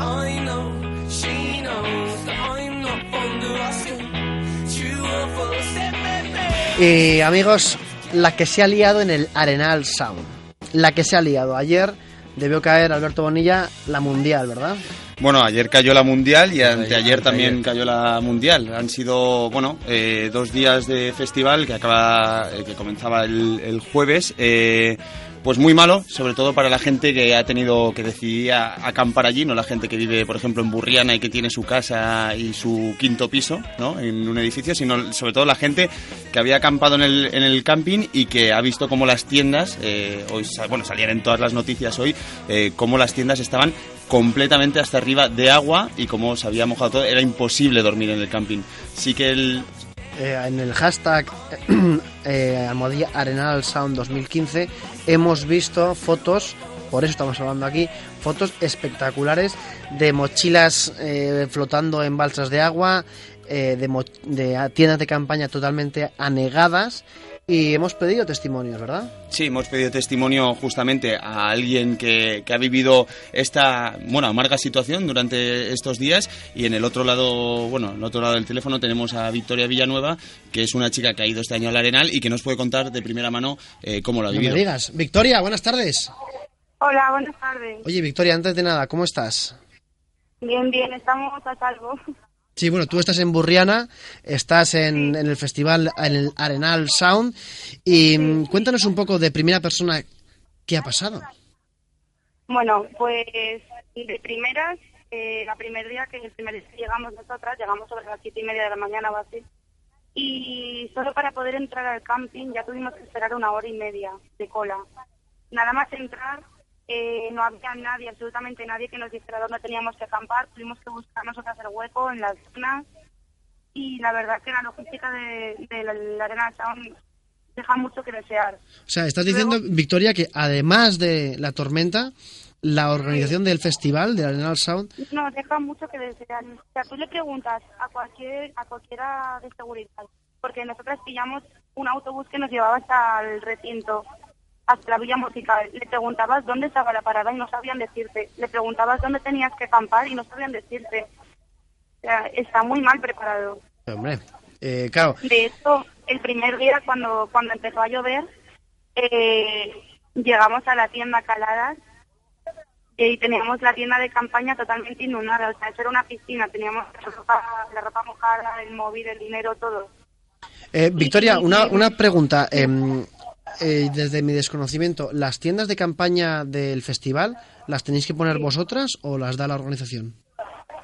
I know she knows that I'm not fond of asking. Y amigos, la que se ha liado en el Arenal Sound. La que se ha liado. Ayer debió caer Alberto Bonilla la mundial, ¿verdad? Bueno, ayer cayó la mundial y anteayer también cayó la mundial. Han sido, bueno, eh, dos días de festival que acaba, eh, que comenzaba el, el jueves. eh, pues muy malo, sobre todo para la gente que ha tenido que decidir acampar allí, no la gente que vive, por ejemplo, en Burriana y que tiene su casa y su quinto piso, ¿no? En un edificio, sino sobre todo la gente que había acampado en el, en el camping y que ha visto cómo las tiendas, eh, hoy, bueno, salían en todas las noticias hoy, eh, cómo las tiendas estaban completamente hasta arriba de agua y como se había mojado todo, era imposible dormir en el camping. Sí que el... Eh, en el hashtag eh, Almohadilla Arenal Sound 2015 hemos visto fotos, por eso estamos hablando aquí, fotos espectaculares de mochilas eh, flotando en balsas de agua, eh, de, de tiendas de campaña totalmente anegadas y hemos pedido testimonios, ¿verdad? Sí, hemos pedido testimonio justamente a alguien que, que ha vivido esta, bueno, amarga situación durante estos días y en el otro lado, bueno, en el otro lado del teléfono tenemos a Victoria Villanueva, que es una chica que ha ido este año al Arenal y que nos puede contar de primera mano eh, cómo lo ha No me vivido. digas. Victoria, buenas tardes. Hola, buenas tardes. Oye, Victoria, antes de nada, ¿cómo estás? Bien, bien, estamos a salvo. Sí, bueno, tú estás en Burriana, estás en, en el festival, en el Arenal Sound, y mm, cuéntanos un poco de primera persona qué ha pasado. Bueno, pues de primeras, eh, la primer día que el primer día que llegamos nosotras, llegamos sobre las siete y media de la mañana o así, y solo para poder entrar al camping ya tuvimos que esperar una hora y media de cola. Nada más entrar, eh, no había nadie, absolutamente nadie que nos dijera dónde teníamos que acampar, tuvimos que buscar nosotras el hueco en las zonas, y la verdad que la logística de, de la, la Arena Sound deja mucho que desear. O sea, estás diciendo, Victoria, que además de la tormenta, la organización del festival, del Arenal Sound, No, deja mucho que desear. O sea, tú le preguntas a cualquier a cualquiera de seguridad, porque nosotras pillamos un autobús que nos llevaba hasta el recinto, hasta la villa musical. Le preguntabas dónde estaba la parada y no sabían decirte. Le preguntabas dónde tenías que acampar y no sabían decirte. O sea, está muy mal preparado. hombre, eh, claro, De hecho, el primer día cuando cuando empezó a llover, eh, llegamos a la tienda Caladas y teníamos la tienda de campaña totalmente inundada. O sea, eso era una piscina. Teníamos la ropa, la ropa mojada, el móvil, el dinero, todo. Eh, Victoria, una, una pregunta. em, eh, desde mi desconocimiento, ¿las tiendas de campaña del festival las tenéis que poner vosotras o las da la organización?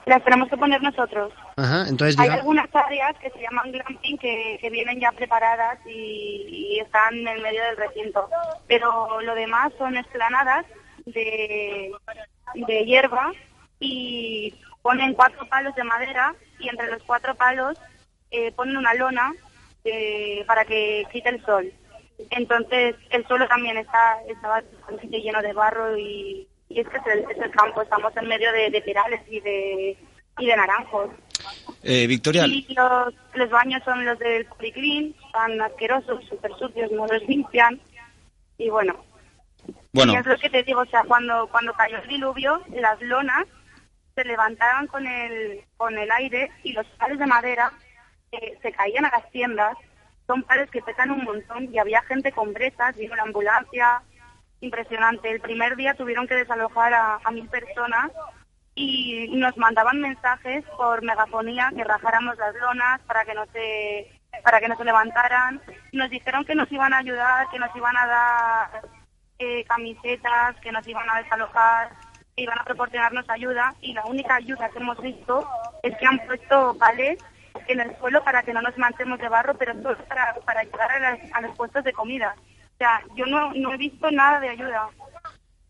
Las tenemos que poner nosotros. Ajá, entonces Hay diga- algunas áreas que se llaman glamping que, que vienen ya preparadas y, y están en el medio del recinto. Pero lo demás son esplanadas de, de hierba y ponen cuatro palos de madera y entre los cuatro palos eh, ponen una lona eh, para que quite el sol. Entonces el suelo también está, estaba lleno de barro y, y es que es el, es el campo, estamos en medio de, de perales y de, y de naranjos. Eh, Victoria, Y los, los baños son los del Policlin, están asquerosos, súper sucios, no los limpian. Y bueno, bueno, y es lo que te digo, o sea, cuando, cuando cayó el diluvio, las lonas se levantaban con el, con el aire y los palos de madera eh, se caían a las tiendas. Son palos que pesan un montón y había gente con brezas, vino la ambulancia, impresionante. El primer día tuvieron que desalojar a, a mil personas y nos mandaban mensajes por megafonía que rajáramos las lonas para que no se para que no se levantaran. Nos dijeron que nos iban a ayudar, que nos iban a dar eh, camisetas, que nos iban a desalojar, que iban a proporcionarnos ayuda y la única ayuda que hemos visto es que han puesto palés en el suelo para que no nos manchemos de barro, pero es para, para ayudar a, las- a los puestos de comida. O sea, yo no, no he visto nada de ayuda.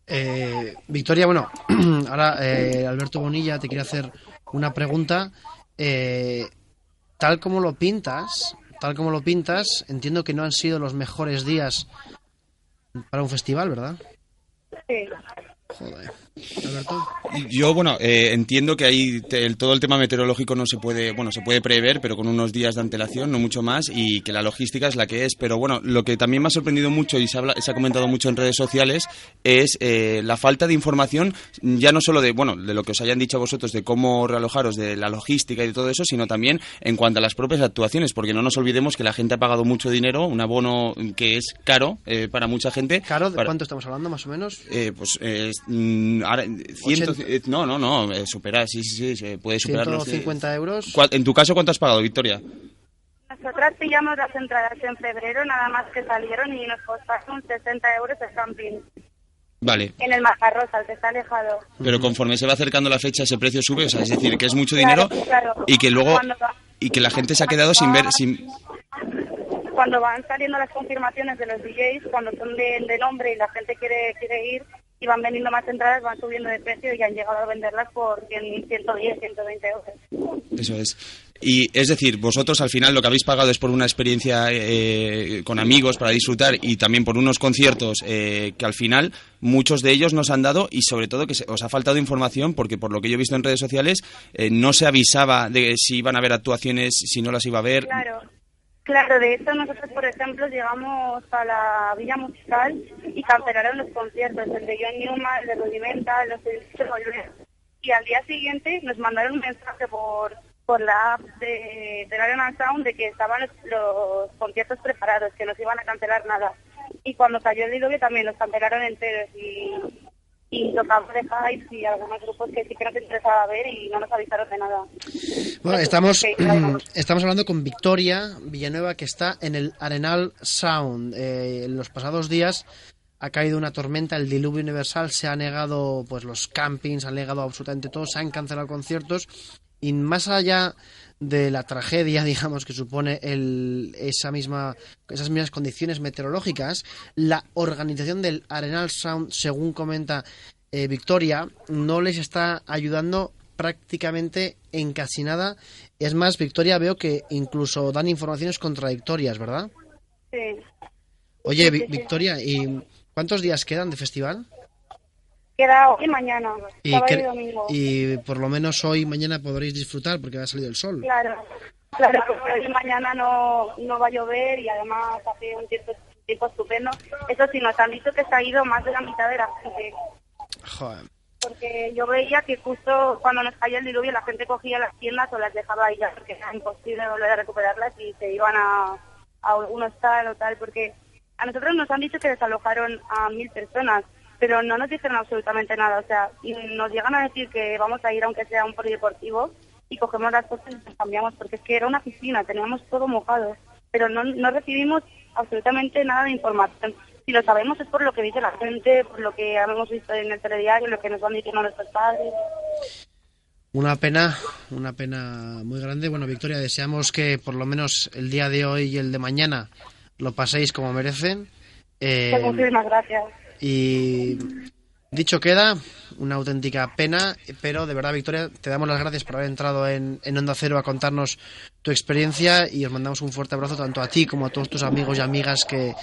Eh, Victoria, bueno, ahora eh, Alberto Bonilla te quiere hacer una pregunta. Eh, tal como lo pintas, tal como lo pintas, entiendo que no han sido los mejores días para un festival, ¿verdad? Sí. Joder. Alberto. Yo, bueno, eh, entiendo que ahí te- el- todo el tema meteorológico no se puede, bueno, se puede prever, pero con unos días de antelación, no mucho más, y que la logística es la que es. Pero bueno, lo que también me ha sorprendido mucho y se, habla- se ha comentado mucho en redes sociales es eh, la falta de información, ya no solo de, bueno, de lo que os hayan dicho a vosotros de cómo realojaros, de la logística y de todo eso, sino también en cuanto a las propias actuaciones, porque no nos olvidemos que la gente ha pagado mucho dinero, un abono que es caro eh, para mucha gente. Caro, ¿de para- cuánto estamos hablando más o menos? eh, pues mm, ahora, ciento- 80. eh, no, no, no, eh, supera, sí, sí, sí, puede superar los, eh, 150 euros. ¿cuál- En tu caso, ¿cuánto has pagado, Victoria? Nosotras pillamos las entradas en febrero, nada más que salieron y nos costaron 60 euros el camping. Vale, En el Majarrosa, el que está alejado. pero conforme se va acercando la fecha, ese precio sube, o sea, es decir, que es mucho dinero Claro, claro. y que luego y que la gente se ha quedado sin ver, sin, Cuando van saliendo las confirmaciones de los DJs, cuando son de, de nombre y la gente quiere, quiere ir y van vendiendo más entradas, van subiendo de precio y han llegado a venderlas por 100, 110, 120 euros. Eso es. Y es decir, vosotros al final lo que habéis pagado es por una experiencia eh, con amigos para disfrutar y también por unos conciertos eh, que al final muchos de ellos nos han dado y sobre todo que se- os ha faltado información porque por lo que yo he visto en redes sociales eh, no se avisaba de si iban a haber actuaciones, si no las iba a haber. Claro, claro, de hecho nosotros, por ejemplo, llegamos a la Villa Musical y cancelaron los conciertos, el de John Newman, el de Rudimental, los de Volver. Y al día siguiente nos mandaron un mensaje por por la app de, del Arena Sound de que estaban los, los conciertos preparados, que no se iban a cancelar nada. Y cuando cayó el diluvio también los cancelaron enteros y, y Hype y algunos grupos que sí que interesaba ver y no nos avisaron de nada. Bueno, estamos, estamos hablando con Victoria Villanueva, que está en el Arenal Sound. Eh, en los pasados días ha caído una tormenta, el diluvio universal, se ha negado pues los campings, han negado absolutamente todo, se han cancelado conciertos y más allá de la tragedia, digamos, que supone el, esa misma, esas mismas condiciones meteorológicas, la organización del Arenal Sound, según comenta eh, Victoria, no les está ayudando prácticamente en casi nada. Es más, Victoria, veo que incluso dan informaciones contradictorias, ¿verdad? Sí. Oye, Vi-. Victoria, ¿y cuántos días quedan de festival? Queda hoy y mañana, Y, sábado y domingo. y por lo menos hoy y mañana podréis disfrutar porque ha salido el sol. Claro, claro, hoy y mañana no, no va a llover y además hace un tiempo, tiempo estupendo. Eso sí, nos han dicho que se ha ido más de la mitad de la gente. Joder. Porque yo veía que justo cuando nos cayó el diluvio la gente cogía las tiendas o las dejaba ahí ya porque era imposible volver a recuperarlas y se iban a, a algún hostal o tal. Porque a nosotros nos han dicho que desalojaron a mil personas, pero no nos dijeron absolutamente nada. O sea, y nos llegan a decir que vamos a ir aunque sea a un polideportivo y cogemos las cosas y nos cambiamos porque es que era una piscina, teníamos todo mojado. Pero no, no recibimos absolutamente nada de información. Si lo sabemos es por lo que dice la gente, por lo que hemos visto en el telediario, lo que nos van diciendo nuestros padres. Una pena, una pena muy grande. Bueno, Victoria, deseamos que por lo menos el día de hoy y el de mañana lo paséis como merecen. Eh, Muchísimas gracias. Y dicho queda, una auténtica pena, pero de verdad, Victoria, te damos las gracias por haber entrado en, en Onda Cero a contarnos tu experiencia y os mandamos un fuerte abrazo tanto a ti como a todos tus amigos y amigas que,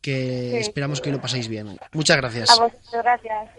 que Sí. esperamos que lo paséis bien. Muchas gracias. A vosotros, gracias.